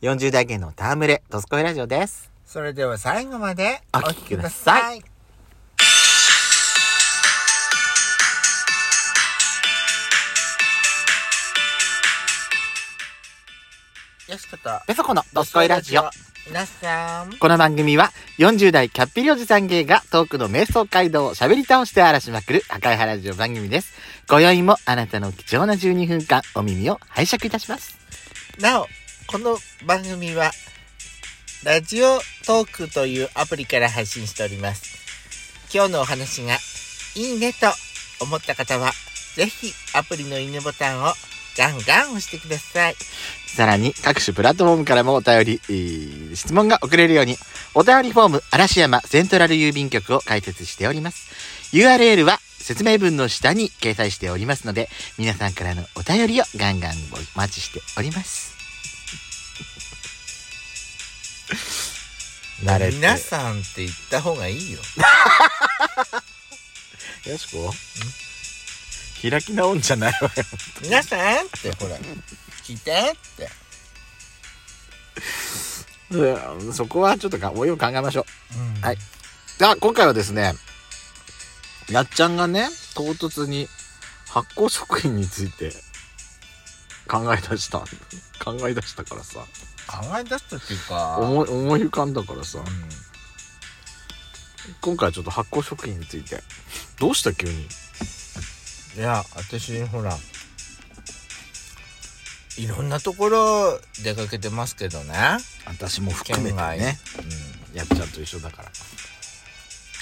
40代芸の戯れ、ドスコイラジオです。それでは最後までお聞きくださいい。よしこと、ペソコのドスコイラジオ。皆さん、この番組は40代キャッピリおじさん芸がトークの瞑想街道を喋り倒して荒らしまくる赤い原ラジオ番組です。今宵もあなたの貴重な12分間お耳を拝借いたします。なお、この番組は、ラジオトークというアプリから配信しております。今日のお話がいいねと思った方は、ぜひアプリのいいねボタンをガンガン押してください。さらに各種プラットフォームからもお便り、質問が送れるようにお便りフォーム嵐山セントラル郵便局を開設しております。URL は説明文の下に掲載しておりますので皆さんからのお便りをガンガンお待ちしております。慣れて皆さんって言った方がいいよ。よしこ開き直んじゃないわよ。皆さんってほら、聞いてって。うんそこはちょっとかおいを考えましょう。うんはい。あ、今回はですね、やっちゃんがね、唐突に発酵食品について考え出した。考え出したからさ。考え出したっていうか、思い、思い浮かんだからさ。う今回はちょっと発酵食品について。どうした急に？ん、いや、私ほら、いろんなところ出かけてますけどね。私も含めてね。うん、やっちゃんと一緒だから。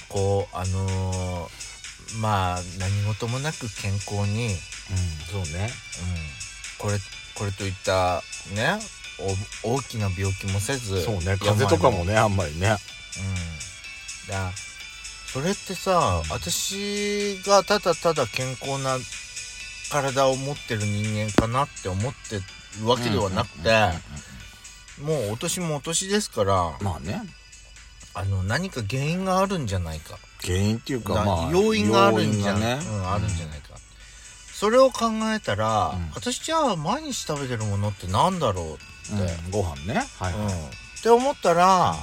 こう、あのーまあ、何事もなく健康に、うん、そうね。うん、これ、これといった、ね、お大きな病気もせず、そうね。風邪とかもね、あんまりね。うん。だそれってさ、私がただただ健康な体を持ってる人間かなって思ってるわけではなくて、もうお年もお年ですから、まあね。あの、何か原因があるんじゃないか。原因っていうか、だまあ。要因があるんじゃない、がね。うん、あるんじゃないか。それを考えたら、うん私じゃあ毎日食べてるものってなんだろううんうんご飯ね。はいはい。うん、って思ったら、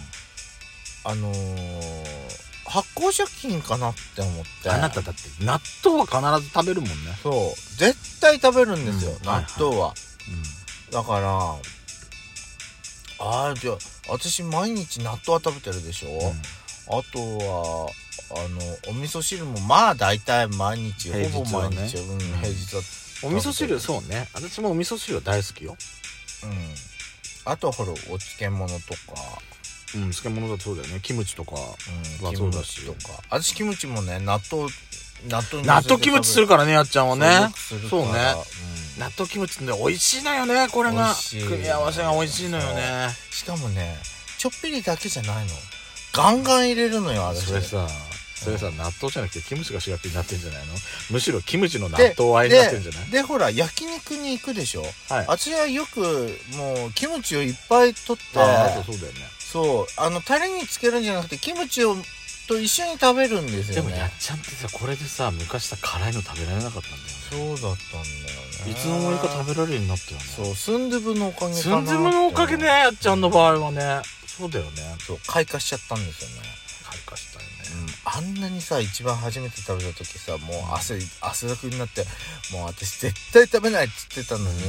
あのー発酵食品かなって思ってあなただって納豆は必ず食べるもんね。そう絶対食べるんですよ、うん納豆は、うだからああじゃあ私毎日納豆は食べてるでしょ、ん。あとはあのお味噌汁もまあ大体毎日平日ほぼはね毎日、うん、平日はお味噌汁、そうね。私もお味噌汁は大好きよ。うんあとはほらお漬物とか、うん、漬物だとそうだよね。キムチとか。うん、まあキムそうだし。チとか。私キムチもね納豆納豆に納豆キムチするからね、やっちゃんはね。そうよくするから。そうね。納豆キムチってね、美味しいのよね、これが。組み合わせが美味しいのよね。しかもねちょっぴりだけじゃないの。ガンガン入れるのよ私。それさ、それさ、納豆じゃなくてキムチが主役になってんじゃないの？むしろキムチの納で豆あえになってんじゃない？でほら焼肉に行くでしょ？はい。私はよくもうキムチをいっぱい取ってああとそうだよね。そう。あのタレにつけるんじゃなくてキムチをと一緒に食べるんですでもよねやっちゃんってさこれでさ昔さ辛いの食べられなかったんだよね。そうだったんだよね。いつの間にか食べられるようになったよね。そうスンドゥブのおかげかなスンズムのおかげねやっちゃんの場合はね。そうだよね。そう開花しちゃったんですよねあんなにさ一番初めて食べた時さもう汗汗だくになってもう私絶対食べないって言ってたのに、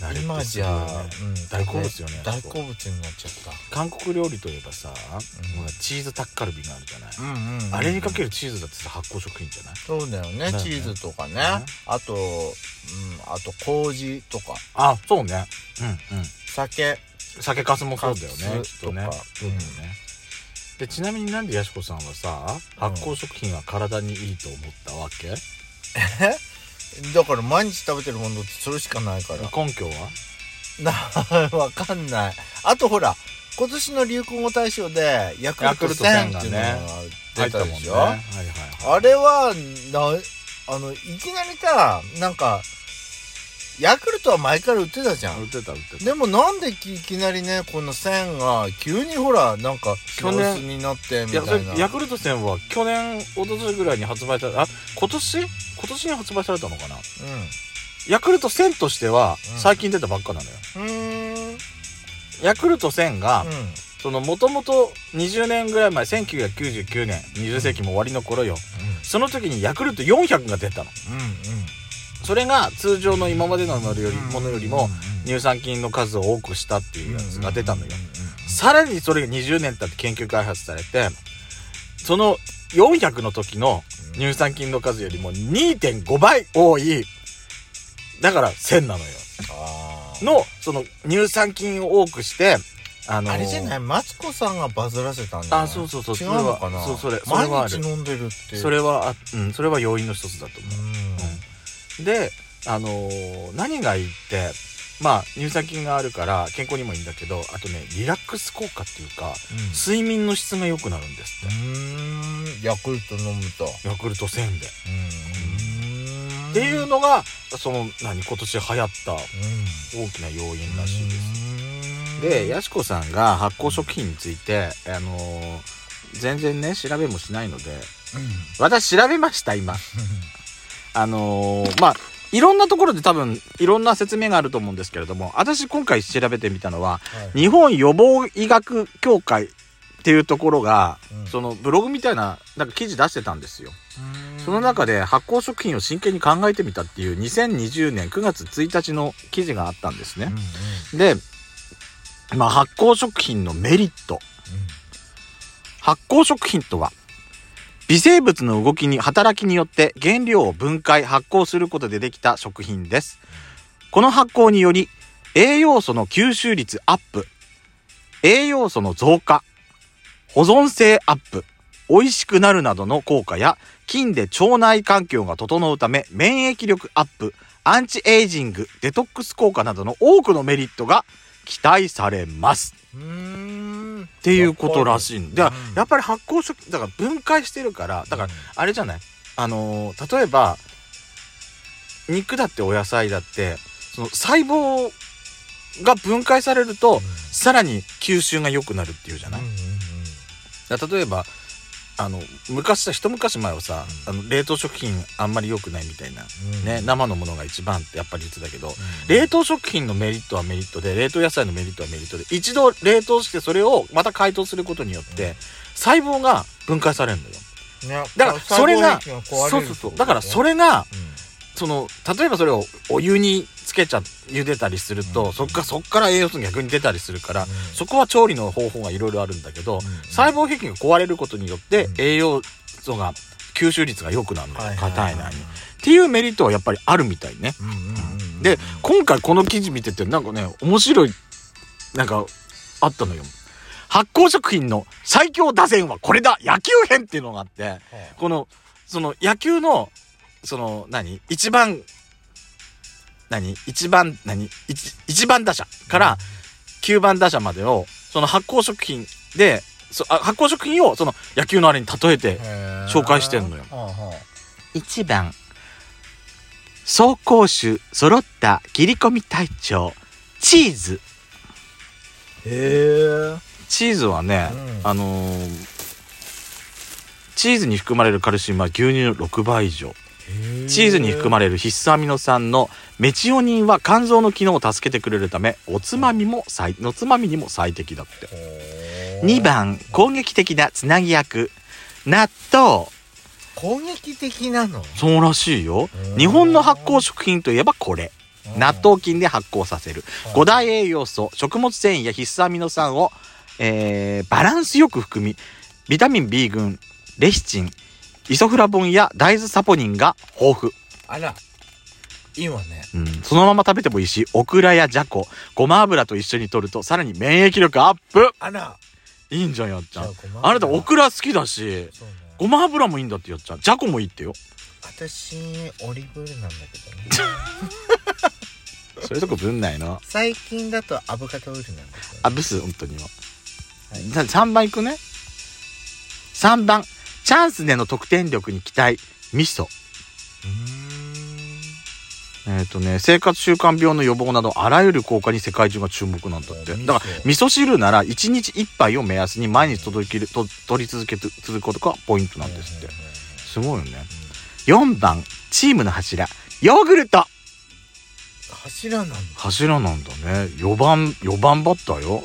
慣れて今じゃ、うん大好物よね大好物になっちゃった。韓国料理といえばさ、うん。チーズタッカルビがあるじゃない、うんうん、あれにかけるチーズだってさ発酵食品じゃない？そうだよねね。チーズとかね、ね。あと、うん、あと麹とか。あそうね。うんうん。酒。酒粕もそうだよねかすきっとね。とかそうだよね、でちなみになんでやしこさんはさ発酵食品は体にいいと思ったわけ、だから毎日食べてるものってそれしかないから。根拠は？なわかんない。あとほら今年の流行語大賞でヤクルト1000っていうのが出たでしょ、はいはいはい。あれはなあのいきなりさなんかヤクルトは前から売ってたじゃん。売ってた売ってた。でもなんでいきなりねこの線が急にほらなんか去年になってみいたいなヤクルト1000は去年一昨年ぐらいに発売されあ今年？今年に発売されたのかな？うん。ヤクルト1000としてはうん。最近出たばっかなのよ。うーん。ヤクルト1000が、うん。そのもともと20年ぐらい前、1999年、20世紀も終わりの頃よ。その時にヤクルト400が出たの。うんうんそれが通常の今までのものよりも乳酸菌の数を多くしたっていうやつが出たのよ。うんさらにそれが20年経って研究開発されて、その400の時の乳酸菌の数よりも2.5倍多い、だから1000なのよ。の、その乳酸菌を多くして、あのーあれじゃない？マツコさんがバズらせたんじゃない？あそうそうそう。違うのかな？それはそうそれそれ毎日飲んでるって。それは、あうん、それは要因の一つだと思う。うんで、あのー何がいいって、まあ、乳酸菌があるから健康にもいいんだけど、あとね、リラックス効果っていうか、睡眠の質が良くなるんですうーんヤクルト飲むとって。ヤクルト1000で。うんっていうのが、その、何、今年流行ったうん大きな要因らしいです。うんで、やしこさんが発酵食品について、あのー全然ね、調べもしないので、私調べました、今。あのーまあ、いろんなところで多分、いろんな説明があると思うんですけれども、私今回調べてみたのは、はい日本予防医学協会っていうところが、うんそのブログみたいな、なんか記事出してたんですよ。うんその中で発酵食品を真剣に考えてみたっていう2020年9月1日の記事があったんですねうん。うんで、まあ発酵食品のメリット。発酵食品とは、微生物の動きに、働きによって原料を分解、発酵することでできた食品です。この発酵により、栄養素の吸収率アップ、栄養素の増加、保存性アップ、美味しくなるなどの効果や、菌で腸内環境が整うため、免疫力アップ、アンチエイジング、デトックス効果などの多くのメリットが期待されます。っていうことらしいんだ。からうんやっぱり発酵食だから分解してるからだからあれじゃない？あのー例えば肉だってお野菜だってその細胞が分解されるとさらに吸収が良くなるっていうじゃない、うんうんうん。例えばあの昔さ一昔前はさ、あの冷凍食品あんまり良くないみたいな、うん。ね生のものが一番ってやっぱり言ってたけど、うん。冷凍食品のメリットはメリットで冷凍野菜のメリットはメリットで一度冷凍してそれをまた解凍することによって細胞が分解されるのよ。ねだからそれがそうそうそう。だからそれがうんその例えばそれをお湯につけちゃ茹でたりすると、うん。そっかそっから栄養素が逆に出たりするから、うん。そこは調理の方法がいろいろあるんだけど、細胞壁が壊れることによってうん。栄養素が吸収率が良くなるの。よはいはい硬はい。いのに。っていうメリットはやっぱりあるみたいね。うんうんうんうん。で今回この記事見ててなんかね面白いなんかあったのよ。発酵食品の最強打線はこれだ。野球編っていうのがあってはこのその野球のその何？一番何？一番何？一一番打者から9番打者までをその発酵食品でそあ発酵食品をその野球のあれに例えて紹介してんのよ。はあは1番。走攻守揃った切り込み隊長。チーズ。あへえチーズはね、うん。あのーチーズに含まれるカルシウムは牛乳の6倍以上チーズに含まれる必須アミノ酸のメチオニンは肝臓の機能を助けてくれるためおつまみも最のつまみにも最適だって。れ2番攻撃的なつなぎ役納豆。攻撃的なのそうらしいようん日本の発酵食品といえばこれ納豆。菌で発酵させる5大栄養素食物繊維や必須アミノ酸を、えーバランスよく含みビタミン B 群レシチンイソフラボンや大豆サポニンが豊富、あら。いいわね。うん、そのまま食べてもいいしオクラやじゃこごま油と一緒に摂るとさらに免疫力アップ。あら。いいんじゃんやっちゃん。あなたオクラ好きだしそうね。ごま油もいいんだってやっちゃん。じゃこもいいってよ。私オリーブオイルなんだけどね。そういうとこぶんないの。最近だとアボカドオイルなんだけどあブス本当にも、はい。じゃあ3番いくね。3番チャンスでの得点力に期待。味噌うえっ、とね生活習慣病の予防などあらゆる効果に世界中が注目なんだって。だから味噌汁なら1日1杯を目安に毎日届けると取り続けて続くことがポイントなんですって。すごいよね。4番チームの柱。ヨーグルト。柱なんだ。柱なんだね。4番4番バッターよ。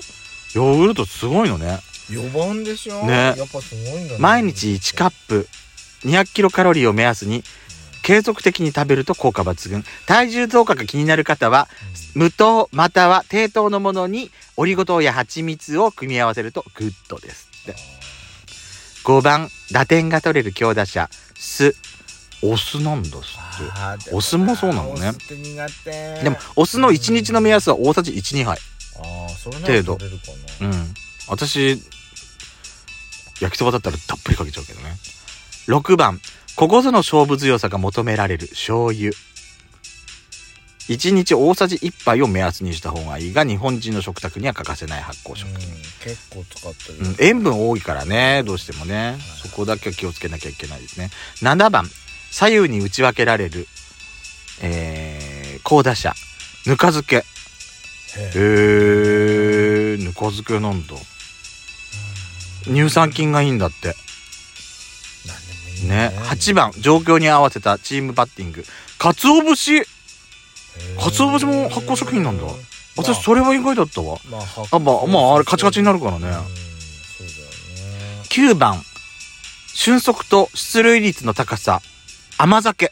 ヨーグルトすごいのね4番でしょ。ね。やっぱすごいんだね。毎日1カップ200キロカロリーを目安に継続的に食べると効果抜群。体重増加が気になる方は無糖または低糖のものにオリゴ糖や蜂蜜を組み合わせるとグッドです。って5番打点が取れる強打者。酢。お酢なんだっすってお酢もそうなのね。でもお酢の1日の目安は大さじ12杯。程度。うん私焼きそばだったらたっぷりかけちゃうけどね。6番。ここぞの勝負強さが求められる醤油。1日大さじ1杯を目安にした方がいいが日本人の食卓には欠かせない発酵食うん品、結構使ってる。うん塩分多いからねどうしてもね。そこだけは気をつけなきゃいけないですね。7番。左右に打ち分けられるえー、高打者ぬか漬け。へえぬか漬けなんだ乳酸菌がいいんだって。ね8番状況に合わせたチームバッティング。鰹節。鰹節も発酵食品なんだ。私それは意外だったわ。まあ、あまあまああれカチカチになるからね。ね。9番。俊足と出塁率の高さ。甘酒。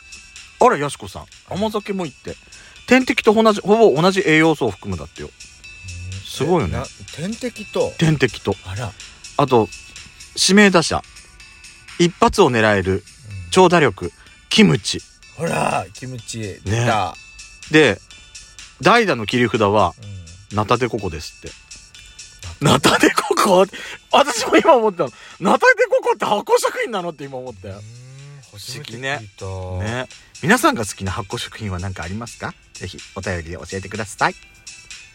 あらやしこさん。甘酒もいって。天敵と同じほぼ同じ栄養素を含むだってよ。すごいよね。天敵と？天敵と。あら、あと指名打者。一発を狙える。長打力。キムチ。ほらキムチ。出た、で代打の切り札はうん。ナタデココですって。ナタデココ？私も今思ったの。ナタデココって発酵食品なのって今思ったよ。不思議ね。聞いたね。皆さんが好きな発酵食品は何かありますか？ぜひお便りで教えてください